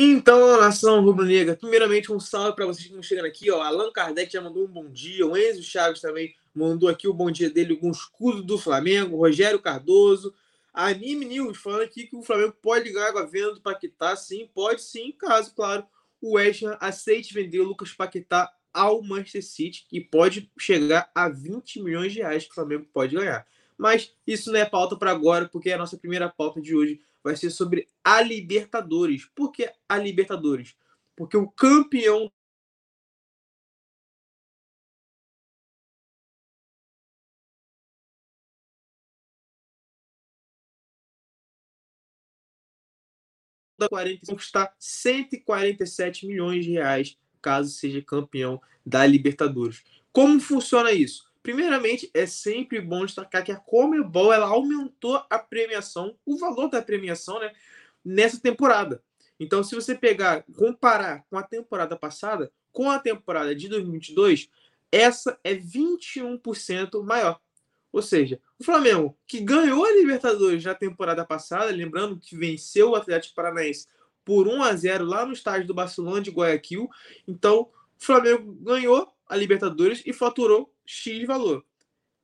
Então, nação rubro-negra, primeiramente um salve para vocês que estão chegando aqui. Ó. Allan Kardec já mandou um bom dia, o Enzo Chaves também mandou aqui o bom dia dele com o escudo do Flamengo, Rogério Cardoso, Anime News falando aqui que o Flamengo pode ganhar com a venda do Paquetá, sim, pode sim, caso, claro, o West Ham aceite vender o Lucas Paquetá ao Manchester City, que pode chegar a 20 milhões de reais que o Flamengo pode ganhar. Mas isso não é pauta para agora, porque a nossa primeira pauta de hoje vai ser sobre a Libertadores. Por que a Libertadores? Porque o campeão da 40 conquistar 147 milhões de reais caso seja campeão da Libertadores. Como funciona isso? Primeiramente, é sempre bom destacar que a Comebol ela aumentou a premiação, o valor da premiação, né, nessa temporada. Então, se você pegar, comparar com a temporada passada, com a temporada de 2022, essa é 21% maior. Ou seja, o Flamengo, que ganhou a Libertadores na temporada passada, lembrando que venceu o Atlético Paranaense por 1 a 0 lá no estádio do Barcelona de Guayaquil. Então, o Flamengo ganhou a Libertadores e faturou X valor.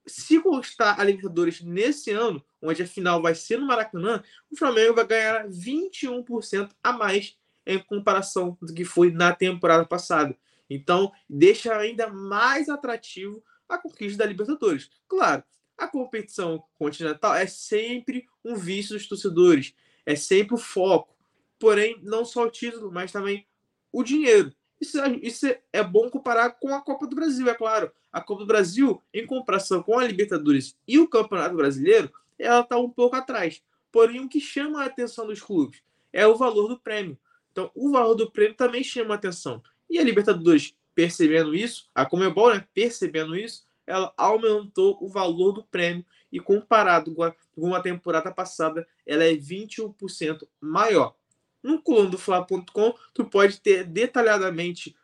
Se conquistar a Libertadores nesse ano, onde a final vai ser no Maracanã, o Flamengo vai ganhar 21% a mais em comparação do que foi na temporada passada. Então, deixa ainda mais atrativo a conquista da Libertadores. Claro, a competição continental é sempre um vício dos torcedores, é sempre o foco. Porém, não só o título, mas também o dinheiro. Isso, isso é bom comparar com a Copa do Brasil, é claro. A Copa do Brasil, em comparação com a Libertadores e o Campeonato Brasileiro, ela está um pouco atrás. Porém, o que chama a atenção dos clubes é o valor do prêmio. Então, o valor do prêmio também chama a atenção. E a Libertadores, percebendo isso, a Comebol, né, percebendo isso, ela aumentou o valor do prêmio e comparado com a, com a temporada passada, ela é 21% maior. No coluna do Fla.com, tu pode ter detalhadamente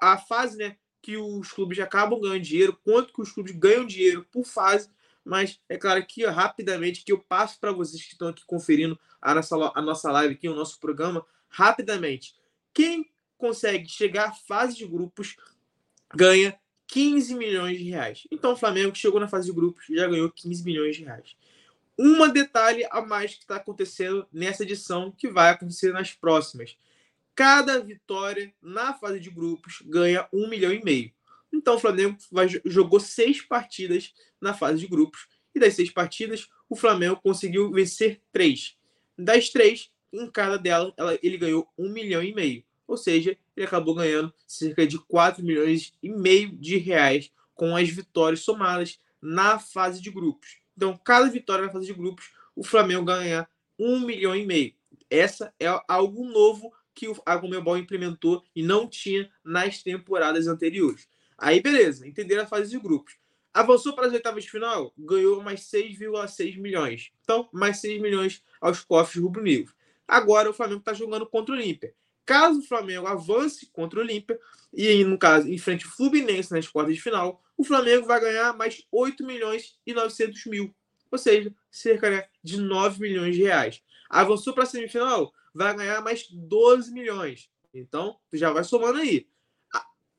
a fase né, que os clubes acabam ganhando dinheiro, quanto que os clubes ganham dinheiro por fase, mas é claro que rapidamente que eu passo para vocês que estão aqui conferindo a nossa, a nossa live aqui, o nosso programa, rapidamente. Quem consegue chegar à fase de grupos ganha 15 milhões de reais. Então o Flamengo chegou na fase de grupos já ganhou 15 milhões de reais. Um detalhe a mais que está acontecendo nessa edição que vai acontecer nas próximas. Cada vitória na fase de grupos ganha um milhão e meio. Então o Flamengo vai, jogou seis partidas na fase de grupos e das seis partidas o Flamengo conseguiu vencer três. Das três, em cada dela, ela, ele ganhou um milhão e meio. Ou seja, ele acabou ganhando cerca de 4 milhões e meio de reais com as vitórias somadas na fase de grupos. Então, cada vitória na fase de grupos, o Flamengo ganha 1 milhão e meio. Essa é algo novo que a Comebol implementou e não tinha nas temporadas anteriores. Aí, beleza, entenderam a fase de grupos. Avançou para as oitavas de final, ganhou mais 6,6 milhões. Então, mais 6 milhões aos cofres rubro-negros. Agora o Flamengo está jogando contra o Olímpia. Caso o Flamengo avance contra o Olímpia, e no caso, enfrente o Fluminense nas quartas de final, o Flamengo vai ganhar mais 8 milhões e 900 mil. Ou seja, cerca né, de 9 milhões de reais. Avançou para a semifinal, vai ganhar mais 12 milhões. Então, já vai somando aí.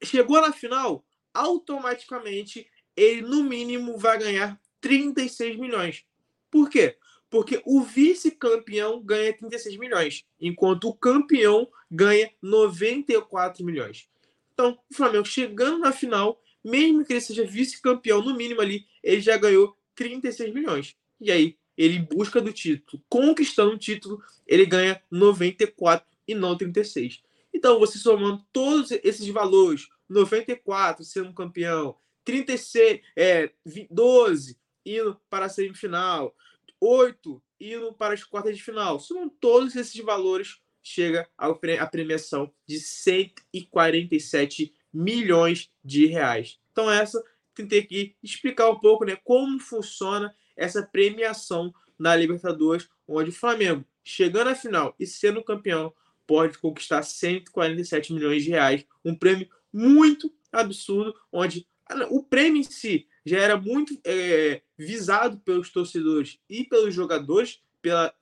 Chegou na final, automaticamente ele, no mínimo, vai ganhar 36 milhões. Por quê? porque o vice-campeão ganha 36 milhões, enquanto o campeão ganha 94 milhões. Então, o Flamengo chegando na final, mesmo que ele seja vice-campeão, no mínimo ali, ele já ganhou 36 milhões. E aí, ele busca do título, conquistando o título, ele ganha 94 e não 36. Então, você somando todos esses valores, 94 sendo campeão, 36, é, 12 indo para a semifinal, oito indo para as quartas de final. Somam todos esses valores, chega a premiação de 147 milhões de reais. Então, essa tentei aqui explicar um pouco né, como funciona essa premiação na Libertadores, onde o Flamengo, chegando à final e sendo campeão, pode conquistar 147 milhões de reais. Um prêmio muito absurdo, onde o prêmio em si já era muito é, visado pelos torcedores e pelos jogadores pela,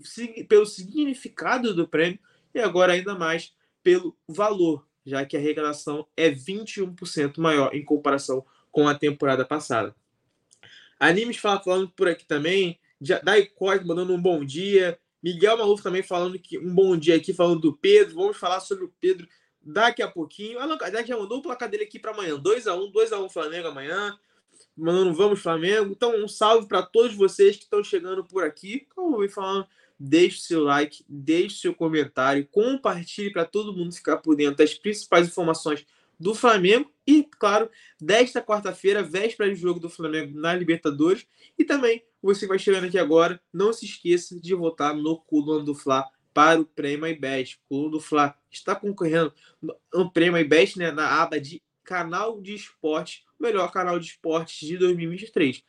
pelo significado do prêmio. e agora ainda mais pelo valor, já que a arrecadação é 21% maior em comparação com a temporada passada. Animes falando por aqui também, Dai Costa mandando um bom dia, Miguel Maluf também falando que um bom dia aqui, falando do Pedro. Vamos falar sobre o Pedro daqui a pouquinho. Allan Kardec já mandou o placar dele aqui para amanhã. 2x1, 2x1 Flamengo amanhã. Mandando vamos Flamengo. Então, um salve para todos vocês que estão chegando por aqui. Como eu falando, deixe seu like, deixe seu comentário, compartilhe para todo mundo ficar por dentro das principais informações do Flamengo e, claro, desta quarta-feira, véspera de jogo do Flamengo na Libertadores. E também, você vai chegando aqui agora, não se esqueça de votar no Coluna do Fla para o Prêmio iBest. O Coluna do Fla está concorrendo no Prêmio iBest, né, na aba de canal de esporte, melhor canal de esportes de 2023.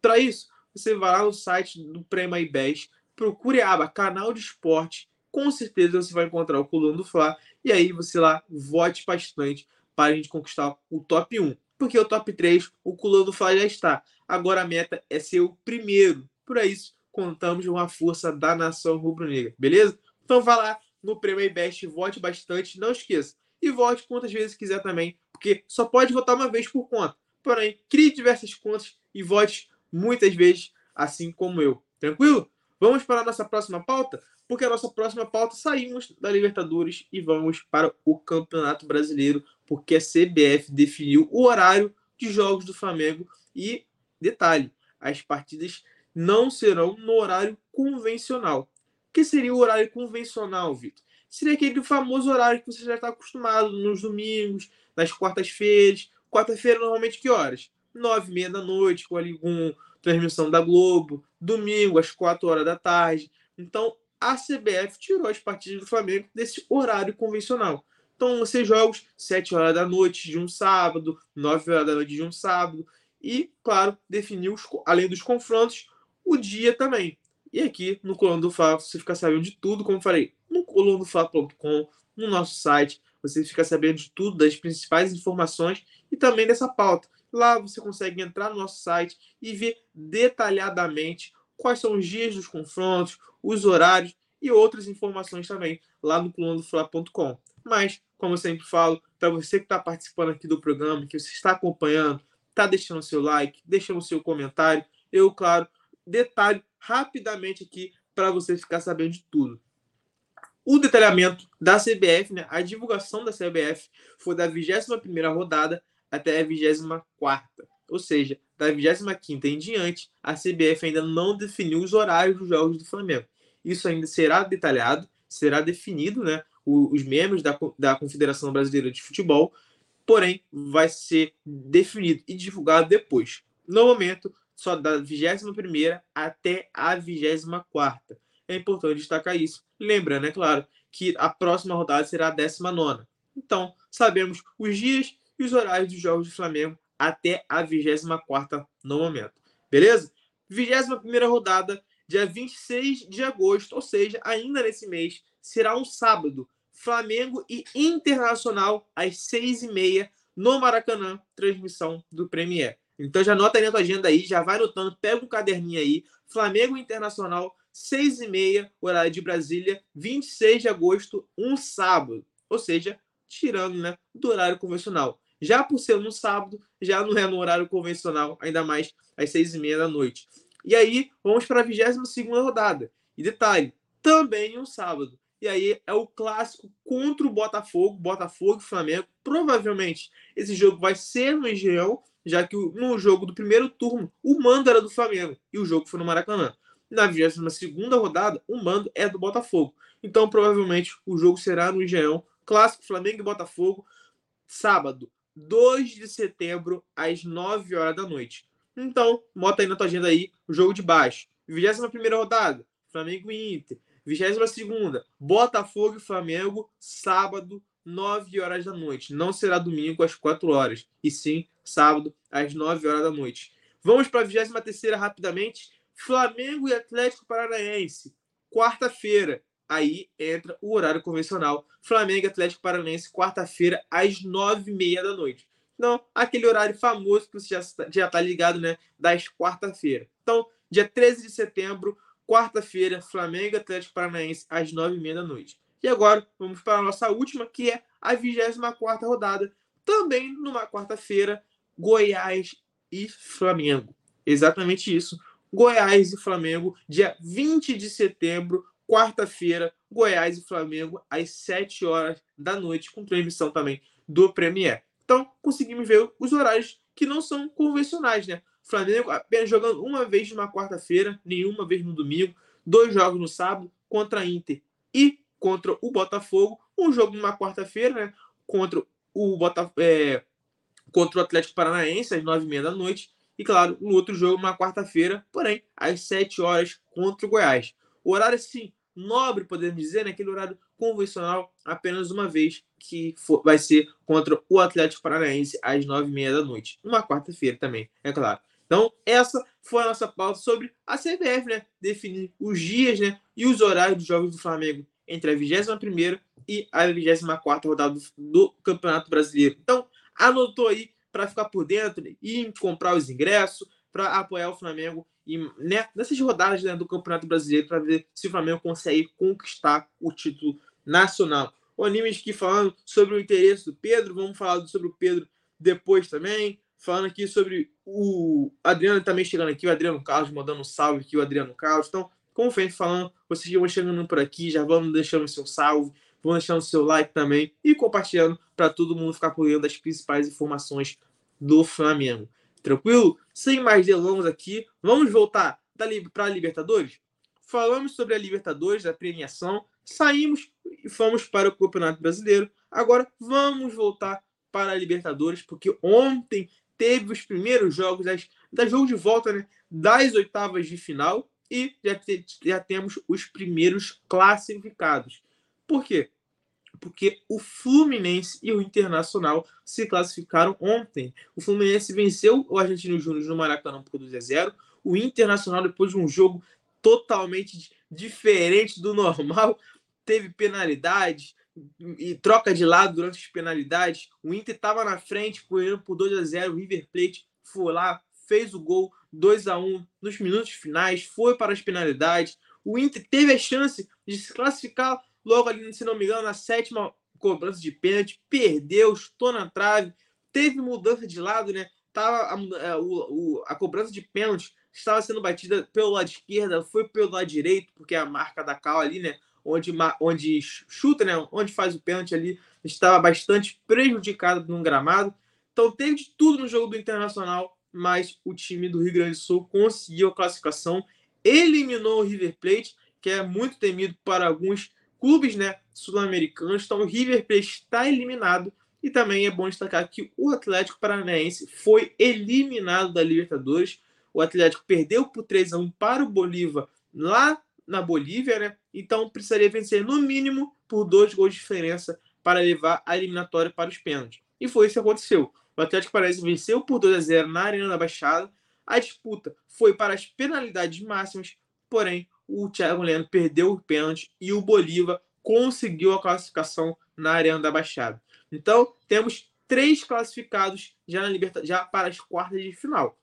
Para isso, você vai lá no site do Prêmio iBest, procure a aba canal de esporte, com certeza você vai encontrar o Coluna do Fla, e aí você lá vote bastante para a gente conquistar o top 1. Porque o top 3, o Coluna do Fla já está. Agora a meta é ser o primeiro. Por isso, contamos com a força da nação rubro-negra, beleza? Então vá lá no Prêmio Best, vote bastante, não esqueça. E vote quantas vezes quiser também, porque só pode votar uma vez por conta. Porém, crie diversas contas e vote muitas vezes, assim como eu. Tranquilo? Vamos para a nossa próxima pauta? Porque a nossa próxima pauta saímos da Libertadores e vamos para o Campeonato Brasileiro, porque a CBF definiu o horário de jogos do Flamengo e detalhe, as partidas não serão no horário convencional. O que seria o horário convencional, Vitor? Seria aquele famoso horário que você já está acostumado nos domingos, nas quartas-feiras. Quarta-feira, normalmente, que horas? Nove e meia da noite, com ali com transmissão da Globo. Domingo, às quatro horas da tarde. Então, a CBF tirou as partidas do Flamengo desse horário convencional. Então, você jogos 7 horas da noite de um sábado, 9 horas da noite de um sábado. E, claro, definiu, além dos confrontos, o dia também. E aqui no Coluna do Fla você fica sabendo de tudo, como falei, no colunadofla.com, no nosso site, você fica sabendo de tudo, das principais informações e também dessa pauta. Lá você consegue entrar no nosso site e ver detalhadamente quais são os dias dos confrontos, os horários e outras informações também lá no colunadofla.com. Mas, como eu sempre falo, para você que está participando aqui do programa, que você está acompanhando, está deixando seu like, deixando seu comentário, eu, claro, detalho rapidamente aqui para você ficar sabendo de tudo. O detalhamento da CBF, né, a divulgação da CBF foi da 21ª rodada até a 24ª. Ou seja, da 25ª em diante, a CBF ainda não definiu os horários dos jogos do Flamengo. Isso ainda será detalhado, será definido, né, os membros da, da Confederação Brasileira de Futebol, porém vai ser definido e divulgado depois. No momento, só da 21 até a 24. É importante destacar isso. Lembrando, é claro, que a próxima rodada será a 19. Então, sabemos os dias os horários dos jogos do Flamengo até a 24 no momento. Beleza? 21 rodada, dia 26 de agosto, ou seja, ainda nesse mês, será um sábado. Flamengo e Internacional às 6h30 no Maracanã, transmissão do Premier. Então já anota aí na tua agenda aí, já vai anotando, pega um caderninho aí. Flamengo Internacional, 6h30, horário de Brasília, 26 de agosto, um sábado. Ou seja, tirando né, do horário convencional. Já por ser no sábado, já não é no horário convencional, ainda mais às 6h30 da noite. E aí, vamos para a 22 rodada. E detalhe, também um sábado. E aí é o clássico contra o Botafogo, Botafogo e Flamengo. Provavelmente esse jogo vai ser no Engenhão, já que no jogo do primeiro turno o mando era do Flamengo e o jogo foi no Maracanã. Na 22 rodada, o mando é do Botafogo. Então, provavelmente, o jogo será no Engenhão. Clássico Flamengo e Botafogo, sábado, 2 de setembro, às 9 horas da noite. Então, bota aí na tua agenda aí o jogo de baixo. 21 rodada, Flamengo e Inter. 22 Botafogo e Flamengo, sábado, 9 horas da noite. Não será domingo às 4 horas, e sim sábado às 9 horas da noite. Vamos para a 23 rapidamente. Flamengo e Atlético Paranaense, quarta-feira. Aí entra o horário convencional. Flamengo e Atlético Paranaense, quarta-feira, às 9h30 da noite. Então, aquele horário famoso que você já está ligado, né? Das quarta-feira. Então, dia 13 de setembro, quarta-feira, Flamengo e Atlético Paranaense, às 9h30 da noite. E agora vamos para a nossa última, que é a 24 rodada, também numa quarta-feira, Goiás e Flamengo. Exatamente isso. Goiás e Flamengo, dia 20 de setembro, quarta-feira, Goiás e Flamengo, às 7 horas da noite, com transmissão também do Premier. Então, conseguimos ver os horários que não são convencionais, né? Flamengo apenas jogando uma vez numa quarta-feira, nenhuma vez no domingo, dois jogos no sábado contra a Inter e contra o Botafogo, um jogo numa quarta-feira, né? Contra o Botafogo, é, contra o Atlético Paranaense às nove e meia da noite e claro, no outro jogo uma quarta-feira, porém às sete horas contra o Goiás. O horário assim nobre, podemos dizer, né? aquele horário convencional, apenas uma vez, que for, vai ser contra o Atlético Paranaense às nove e meia da noite. Uma quarta-feira também, é claro. Então, essa foi a nossa pauta sobre a CBF, né? Definir os dias né? e os horários dos jogos do Flamengo entre a 21 e a 24 rodada do Campeonato Brasileiro. Então, anotou aí para ficar por dentro e comprar os ingressos para apoiar o Flamengo e né, nessas rodadas né, do Campeonato Brasileiro para ver se o Flamengo consegue conquistar o título nacional. O Animes aqui falando sobre o interesse do Pedro, vamos falar sobre o Pedro depois também. Falando aqui sobre o Adriano também chegando aqui, o Adriano Carlos mandando um salve aqui, o Adriano Carlos. Então, como foi falando, vocês vão chegando por aqui, já vão deixando o seu salve, vão deixando o seu like também e compartilhando para todo mundo ficar por dentro das principais informações do Flamengo. Tranquilo? Sem mais delongas aqui, vamos voltar para a Libertadores? Falamos sobre a Libertadores, a premiação, saímos e fomos para o Campeonato Brasileiro. Agora vamos voltar para a Libertadores, porque ontem teve os primeiros jogos das, da jogo de volta né, das oitavas de final e já, te, já temos os primeiros classificados. Por quê? Porque o Fluminense e o Internacional se classificaram ontem. O Fluminense venceu o Argentino Júnior no Maracanã por 2 a 0. O Internacional, depois de um jogo totalmente diferente do normal, teve penalidades e troca de lado durante as penalidades. O Inter estava na frente, correndo por 2 a 0. O River Plate foi lá, fez o gol 2 a 1 nos minutos finais, foi para as penalidades. O Inter teve a chance de se classificar logo ali, se não me engano, na sétima cobrança de pênalti, perdeu, estou na trave, teve mudança de lado, né? Tava a, a, é, o, a cobrança de pênalti estava sendo batida pelo lado esquerdo, foi pelo lado direito, porque é a marca da cal ali, né? Onde, onde chuta, né? Onde faz o pênalti ali, estava bastante prejudicado no gramado. Então teve de tudo no jogo do Internacional, mas o time do Rio Grande do Sul conseguiu a classificação, eliminou o River Plate, que é muito temido para alguns clubes né, sul-americanos. Então, o River Plate está eliminado. E também é bom destacar que o Atlético Paranaense foi eliminado da Libertadores. O Atlético perdeu por 3 a 1 para o Bolívar lá na Bolívia, né? Então precisaria vencer no mínimo por dois gols de diferença para levar a eliminatória para os pênaltis. E foi isso que aconteceu. O Atlético Paranaense venceu por 2 a 0 na Arena da Baixada. A disputa foi para as penalidades máximas, porém o Thiago Leandro perdeu o pênalti e o Bolívar conseguiu a classificação na Arena da Baixada. Então, temos três classificados já, na já para as quartas de final.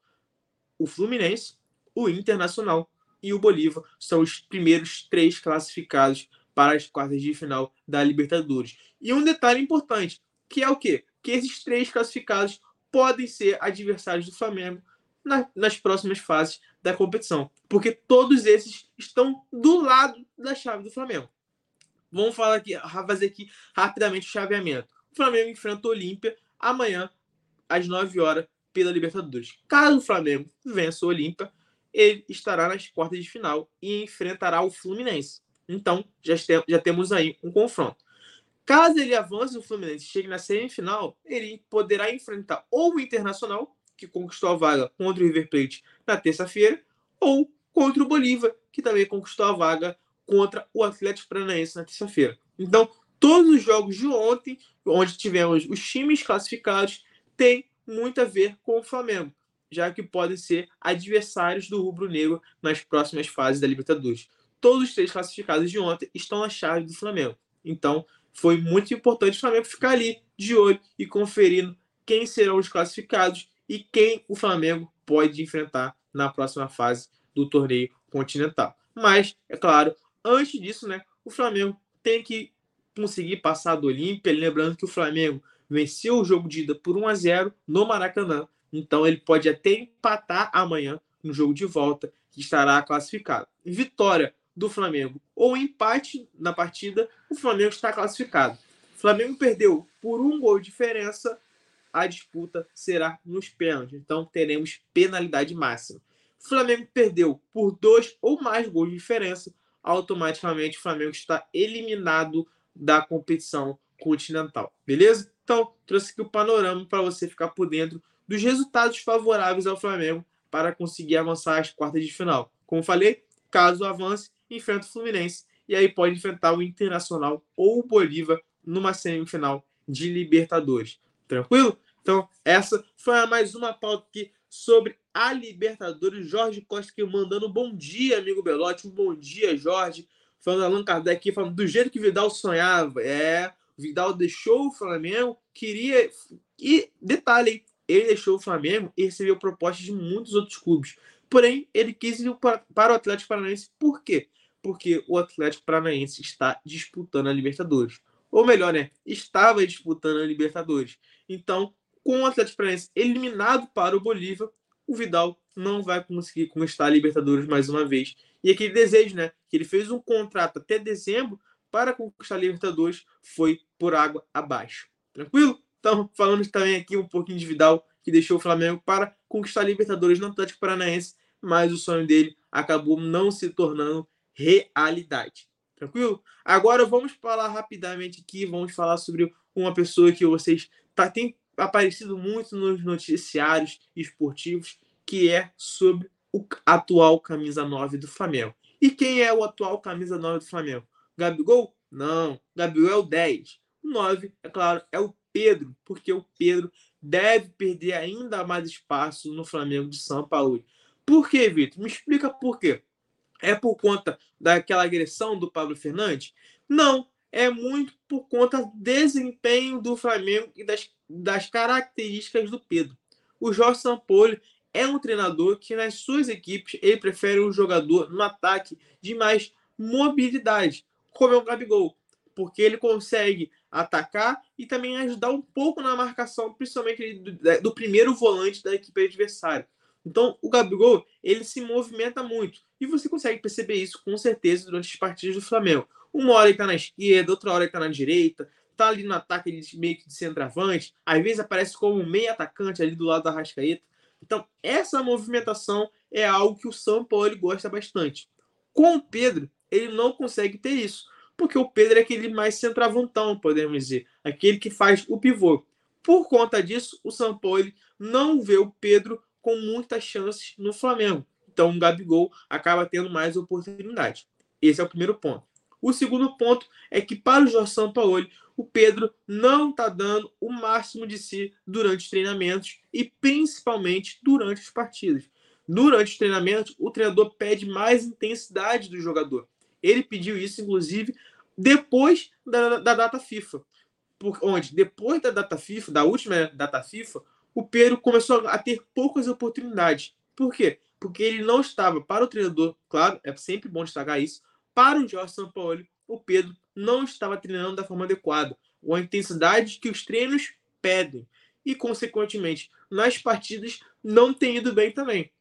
O Fluminense, o Internacional e o Bolívar são os primeiros três classificados para as quartas de final da Libertadores. E um detalhe importante, que é o quê? Que esses três classificados podem ser adversários do Flamengo na, nas próximas fases da competição, porque todos esses estão do lado da chave do Flamengo. Vamos falar aqui, fazer aqui rapidamente o chaveamento. O Flamengo enfrenta o Olímpia amanhã às 9 horas pela Libertadores. Caso o Flamengo vença o Olímpia, ele estará nas quartas de final e enfrentará o Fluminense. Então, já, já temos aí um confronto. Caso ele avance o Fluminense chegue na semifinal, ele poderá enfrentar ou o Internacional que conquistou a vaga contra o River Plate na terça-feira, ou contra o Bolívar, que também conquistou a vaga contra o Atlético Paranaense na terça-feira. Então, todos os jogos de ontem, onde tivemos os times classificados, têm muito a ver com o Flamengo, já que podem ser adversários do rubro-negro nas próximas fases da Libertadores. Todos os três classificados de ontem estão na chave do Flamengo. Então, foi muito importante o Flamengo ficar ali de olho e conferindo quem serão os classificados e quem o Flamengo pode enfrentar na próxima fase do torneio continental. Mas, é claro, antes disso, né, o Flamengo tem que conseguir passar do Olímpia. Lembrando que o Flamengo venceu o jogo de ida por 1 a 0 no Maracanã. Então ele pode até empatar amanhã no jogo de volta, que estará classificado. Vitória do Flamengo ou empate na partida, o Flamengo está classificado. O Flamengo perdeu por um gol de diferença, a disputa será nos pênaltis. Então teremos penalidade máxima. Flamengo perdeu por dois ou mais gols de diferença, automaticamente o Flamengo está eliminado da competição continental. Beleza? Então, trouxe aqui o panorama para você ficar por dentro dos resultados favoráveis ao Flamengo para conseguir avançar às quartas de final. Como falei, caso avance, enfrenta o Fluminense e aí pode enfrentar o Internacional ou o Bolívar numa semifinal de Libertadores. Tranquilo? Então, essa foi mais uma pauta aqui sobre a Libertadores. Jorge Costa aqui mandando um bom dia, amigo Belotti. Um bom dia, Jorge. Falando Allan Kardec aqui, falando do jeito que Vidal sonhava. É, Vidal deixou o Flamengo, queria. E detalhe, ele deixou o Flamengo e recebeu propostas de muitos outros clubes. Porém, ele quis ir para o Atlético Paranaense. Por quê? Porque o Atlético Paranaense está disputando a Libertadores. Ou melhor, né? Estava disputando a Libertadores. Então, com o Atlético Paranaense eliminado para o Bolívar, o Vidal não vai conseguir conquistar a Libertadores mais uma vez. E aquele desejo, né? Que ele fez um contrato até dezembro para conquistar a Libertadores foi por água abaixo. Tranquilo? Então, falando também aqui um pouquinho de Vidal, que deixou o Flamengo para conquistar a Libertadores no Atlético Paranaense, mas o sonho dele acabou não se tornando realidade. Tranquilo? Agora vamos falar rapidamente aqui, vamos falar sobre uma pessoa que vocês tá, tem aparecido muito nos noticiários esportivos, que é sobre o atual camisa 9 do Flamengo. E quem é o atual camisa 9 do Flamengo? Gabigol? Não. Gabigol é o 10. O 9, é claro, é o Pedro, porque o Pedro deve perder ainda mais espaço no Flamengo de São Paulo. Por quê, Vitor? Me explica por quê. É por conta daquela agressão do Pablo Fernandes? Não, é muito por conta do desempenho do Flamengo e das, das características do Pedro. O Jorge Sampaoli é um treinador que nas suas equipes ele prefere um jogador no ataque de mais mobilidade, como é o Gabigol, porque ele consegue atacar e também ajudar um pouco na marcação, principalmente do, do primeiro volante da equipe adversária. Então, o Gabigol, ele se movimenta muito. E você consegue perceber isso com certeza durante as partidas do Flamengo. Uma hora ele está na esquerda, outra hora ele está na direita, tá ali no ataque ele meio que de centroavante, às vezes aparece como um meio atacante ali do lado da Rascaeta. Então, essa movimentação é algo que o São Paulo gosta bastante. Com o Pedro, ele não consegue ter isso, porque o Pedro é aquele mais centroavantão, podemos dizer, aquele que faz o pivô. Por conta disso, o São Paulo não vê o Pedro com muitas chances no Flamengo. Então, o Gabigol acaba tendo mais oportunidade. Esse é o primeiro ponto. O segundo ponto é que, para o Jorge Sampaoli, o Pedro não está dando o máximo de si durante os treinamentos e principalmente durante as partidas. Durante os treinamentos, o treinador pede mais intensidade do jogador. Ele pediu isso, inclusive, depois da, da data FIFA. Por, onde, depois da data FIFA, da última data FIFA, o Pedro começou a ter poucas oportunidades. Por quê? Porque ele não estava, para o treinador, claro, é sempre bom destacar isso, para o Jorge Sampaoli, o Pedro não estava treinando da forma adequada, ou a intensidade que os treinos pedem. E, consequentemente, nas partidas não tem ido bem também.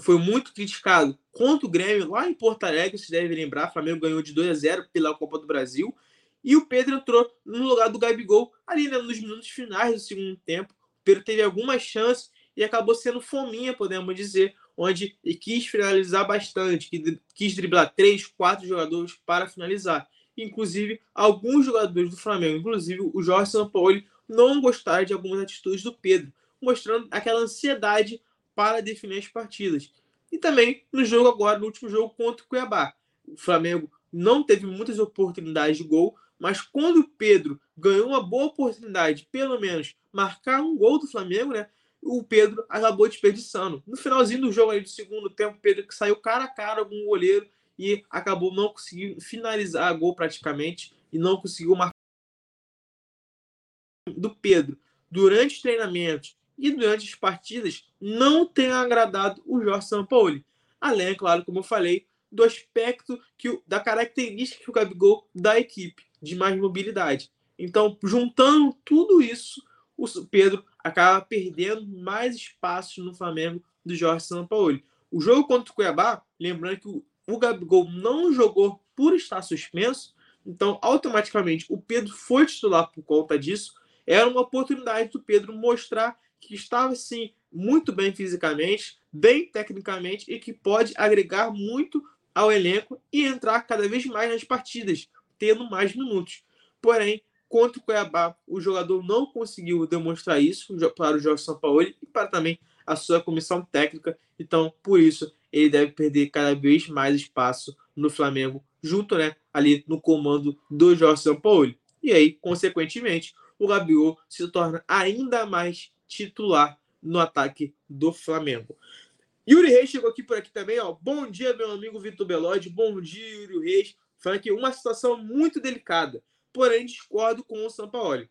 Foi muito criticado contra o Grêmio lá em Porto Alegre, se deve lembrar, o Flamengo ganhou de 2 a 0 pela Copa do Brasil, e o Pedro entrou no lugar do Gabigol ali né, nos minutos finais do segundo tempo. O Pedro teve algumas chances e acabou sendo fominha, podemos dizer, onde quis finalizar bastante, quis driblar três, quatro jogadores para finalizar. Inclusive, alguns jogadores do Flamengo, inclusive o Jorge Sampaoli, não gostaram de algumas atitudes do Pedro, mostrando aquela ansiedade para definir as partidas. E também no jogo agora, no último jogo contra o Cuiabá. O Flamengo não teve muitas oportunidades de gol, mas quando o Pedro ganhou uma boa oportunidade, pelo menos marcar um gol do Flamengo, né? O Pedro acabou desperdiçando. No finalzinho do jogo aí do segundo tempo, Pedro que saiu cara a cara com o goleiro e acabou não conseguindo finalizar a gol praticamente e não conseguiu marcar do Pedro durante os treinamentos e durante as partidas não tem agradado o Jorge Sampaoli. Além, claro, como eu falei, do aspecto que da característica que o Gabigol da equipe. de mais mobilidade. Então, juntando tudo isso, o Pedro acaba perdendo mais espaço no Flamengo do Jorge Sampaoli. O jogo contra o Cuiabá, lembrando que o Gabigol não jogou por estar suspenso, então automaticamente o Pedro foi titular por conta disso. Era uma oportunidade do Pedro mostrar que estava sim muito bem fisicamente, bem tecnicamente e que pode agregar muito ao elenco e entrar cada vez mais nas partidas, tendo mais minutos. Porém, contra o Cuiabá, o jogador não conseguiu demonstrar isso para o Jorge Sampaoli e para também a sua comissão técnica. Então, por isso, ele deve perder cada vez mais espaço no Flamengo, junto né, ali no comando do Jorge Sampaoli. E aí, consequentemente, o Gabigol se torna ainda mais titular no ataque do Flamengo. Yuri Reis chegou aqui por aqui também, ó. Bom dia, meu amigo Vitor Belode. Bom dia, Yuri Reis. Que uma situação muito delicada porém discordo com o Sampaoli.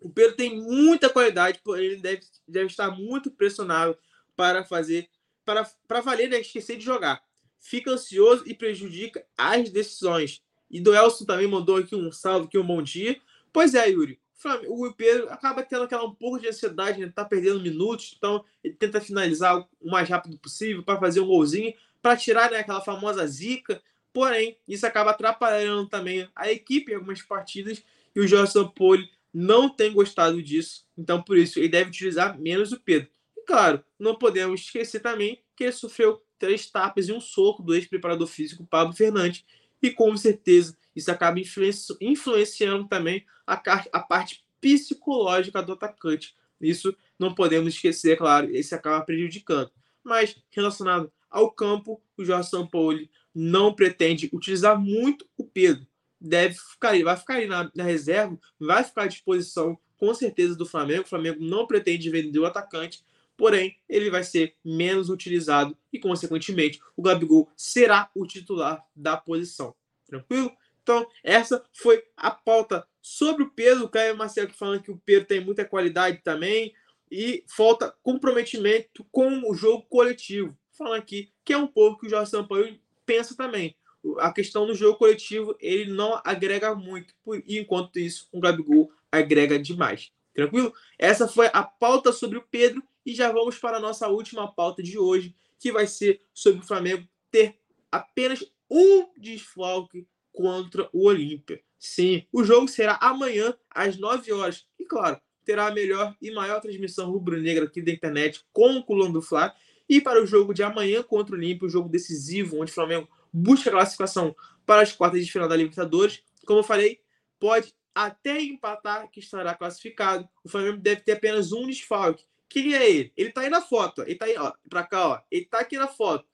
O Pedro tem muita qualidade, porém ele deve, deve estar muito pressionado para fazer, para, para valer, né? Esquecer de jogar. Fica ansioso e prejudica as decisões. E do Elson também mandou aqui um salve, aqui um bom dia. Pois é, Yuri. O Pedro acaba tendo aquela um pouco de ansiedade, né? Tá perdendo minutos, então ele tenta finalizar o mais rápido possível para fazer um golzinho, para tirar né, aquela famosa zica Porém, isso acaba atrapalhando também a equipe em algumas partidas e o Jorge Sampoli não tem gostado disso. Então, por isso, ele deve utilizar menos o Pedro. E claro, não podemos esquecer também que ele sofreu três tapas e um soco do ex-preparador físico Pablo Fernandes. E com certeza isso acaba influenci influenciando também a, a parte psicológica do atacante. Isso não podemos esquecer, é claro, isso acaba prejudicando. Mas relacionado ao campo, o Jorge Sampoli não pretende utilizar muito o Pedro. Deve ficar, vai ficar aí na, na reserva, vai ficar à disposição com certeza do Flamengo. O Flamengo não pretende vender o atacante, porém ele vai ser menos utilizado e, consequentemente, o Gabigol será o titular da posição. Tranquilo? Então, essa foi a pauta sobre o Pedro. O Caio Marcelo falando que o Pedro tem muita qualidade também e falta comprometimento com o jogo coletivo. Falando aqui que é um pouco que o Jorge Sampaio pensa também. A questão do jogo coletivo, ele não agrega muito, e enquanto isso, o Gabigol agrega demais. Tranquilo? Essa foi a pauta sobre o Pedro e já vamos para a nossa última pauta de hoje, que vai ser sobre o Flamengo ter apenas um desfalque contra o Olímpia. Sim, o jogo será amanhã às 9 horas. E claro, terá a melhor e maior transmissão rubro-negra aqui da internet com o Colombo Fla e para o jogo de amanhã contra o Olímpio, o jogo decisivo, onde o Flamengo busca a classificação para as quartas de final da Libertadores, como eu falei, pode até empatar que estará classificado. O Flamengo deve ter apenas um desfalque. Quem é ele? Ele tá aí na foto. Ele tá aí, ó, pra cá, ó. Ele tá aqui na foto.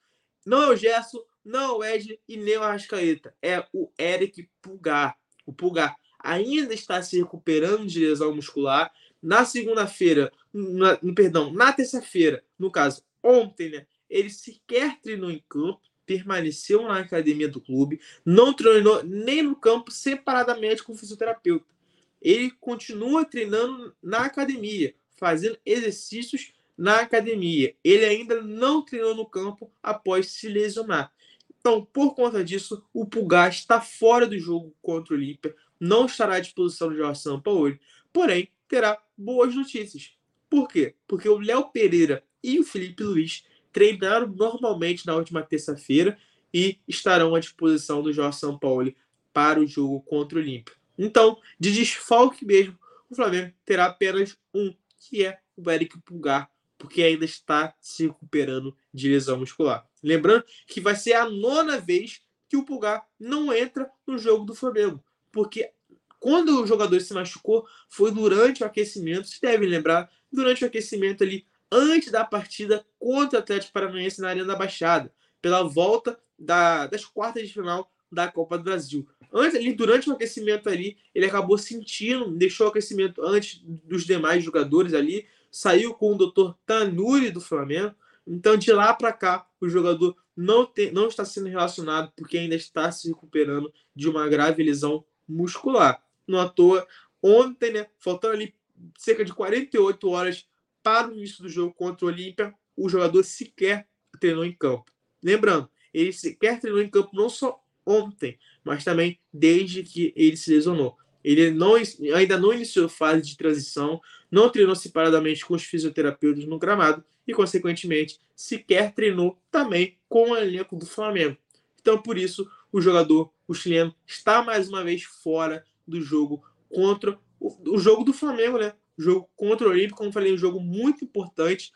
Não é o Gerson, não é o Wesley e nem o Arrascaeta. É o Eric Pulgar. O Pulgar ainda está se recuperando de lesão muscular. Na segunda-feira, perdão, na terça-feira, no caso, ontem, né? Ele sequer treinou em campo, permaneceu na academia do clube, não treinou nem no campo separadamente com o fisioterapeuta. Ele continua treinando na academia, fazendo exercícios na academia. Ele ainda não treinou no campo após se lesionar. Então, por conta disso, o Pulgar está fora do jogo contra o Olímpia, não estará à disposição do Jorge Sampaoli, porém terá boas notícias. Por quê? Porque o Léo Pereira e o Felipe Luiz treinaram normalmente na última terça-feira e estarão à disposição do Jorge Sampaoli para o jogo contra o Olímpia. Então, de desfalque mesmo, o Flamengo terá apenas um, que é o Eric Pulgar, porque ainda está se recuperando de lesão muscular. Lembrando que vai ser a nona vez que o Pulgar não entra no jogo do Flamengo, porque quando o jogador se machucou foi durante o aquecimento, se deve lembrar, durante o aquecimento ali antes da partida contra o Atlético Paranaense na Arena da Baixada, pela volta da, das quartas de final da Copa do Brasil. Antes, durante o aquecimento ali, ele acabou sentindo, deixou o aquecimento antes dos demais jogadores ali, saiu com o Dr. Tanuri do Flamengo. Então, de lá para cá, o jogador não, não está sendo relacionado porque ainda está se recuperando de uma grave lesão muscular. Não à toa, ontem, né, faltando ali cerca de 48 horas para o início do jogo contra o Olímpia, o jogador sequer treinou em campo. Lembrando, ele sequer treinou em campo não só ontem, mas também desde que ele se lesionou. Ele não, ainda não iniciou fase de transição, não treinou separadamente com os fisioterapeutas no gramado e, consequentemente, sequer treinou também com o elenco do Flamengo. Então, por isso, o jogador, o chileno, está mais uma vez fora do jogo contra o, o jogo do Flamengo, né? Jogo contra o Olímpico, como falei, um jogo muito importante,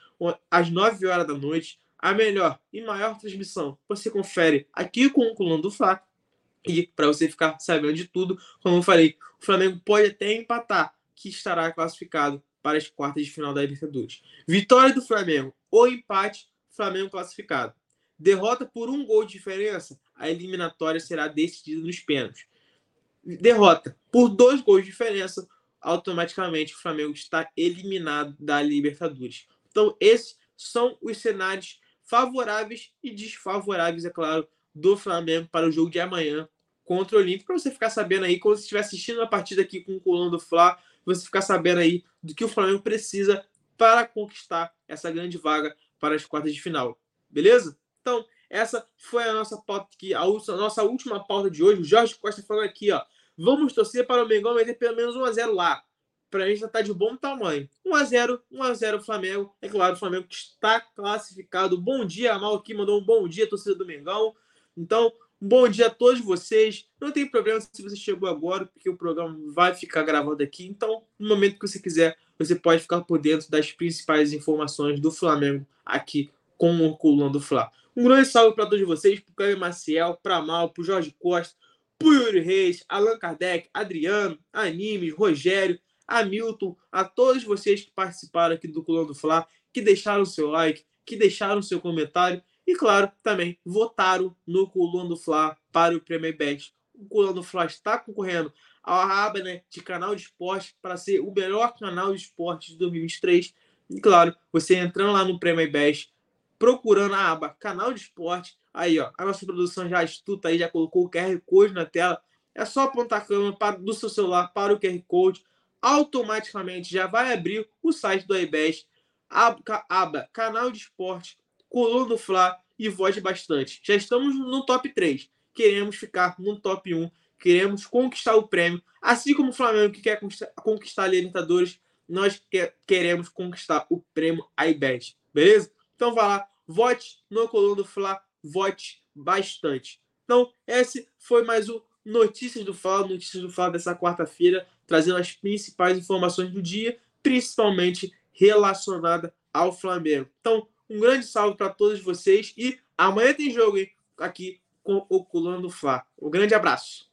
às 9 horas da noite. A melhor e maior transmissão você confere aqui com o Coluna do Fla. E para você ficar sabendo de tudo, como eu falei, o Flamengo pode até empatar, que estará classificado para as quartas de final da Libertadores. Vitória do Flamengo ou empate, Flamengo classificado. Derrota por um gol de diferença, a eliminatória será decidida nos pênaltis. Derrota por dois gols de diferença, automaticamente o Flamengo está eliminado da Libertadores. Então, esses são os cenários favoráveis e desfavoráveis, é claro, do Flamengo para o jogo de amanhã contra o Olímpico, para você ficar sabendo aí, quando você estiver assistindo a partida aqui com o Colão do Fla, você ficar sabendo aí do que o Flamengo precisa para conquistar essa grande vaga para as quartas de final. Beleza? Então, essa foi a nossa pauta aqui, a, nossa última pauta de hoje. O Jorge Costa falando aqui, ó. Vamos torcer para o Mengão meter pelo menos 1x0 lá. Para a gente já estar tá de bom tamanho. 1x0, 1x0 Flamengo. É claro, o Flamengo está classificado. Bom dia, Amal aqui mandou um bom dia, torcida do Mengão. Então, um bom dia a todos vocês. Não tem problema se você chegou agora, porque o programa vai ficar gravado aqui. Então, no momento que você quiser, você pode ficar por dentro das principais informações do Flamengo aqui com o Coluna do Fla. Um grande salve para todos vocês, para o Caio Maciel, para Mal, para o Jorge Costa, para o Yuri Reis, Allan Kardec, Adriano, Animes, Rogério, Hamilton, a todos vocês que participaram aqui do Coluna do Fla, que deixaram seu like, que deixaram seu comentário e, claro, também votaram no Coluna do Fla para o Premier Best. O Coluna do Fla está concorrendo à aba né, de canal de esporte para ser o melhor canal de esporte de 2023. E, claro, você entrando lá no Premier Best, procurando a aba canal de esporte, aí ó, a nossa produção já estuta aí, já colocou o QR Code na tela. É só apontar a câmera para, do seu celular para o QR Code. Automaticamente já vai abrir o site do iBest, aba, aba canal de esporte, coluna do Fla e vote bastante. Já estamos no top 3. Queremos ficar no top 1. Queremos conquistar o prêmio. Assim como o Flamengo que quer conquistar a Libertadores, nós queremos conquistar o prêmio iBet. Beleza? Então vá lá, vote no Coluna do Fla, vote bastante. Então, esse foi mais o Notícias do Fla, Notícias do Fla dessa quarta-feira, trazendo as principais informações do dia, principalmente relacionada ao Flamengo. Então, um grande salve para todos vocês e amanhã tem jogo hein, aqui com o Coluna do Fla. Um grande abraço.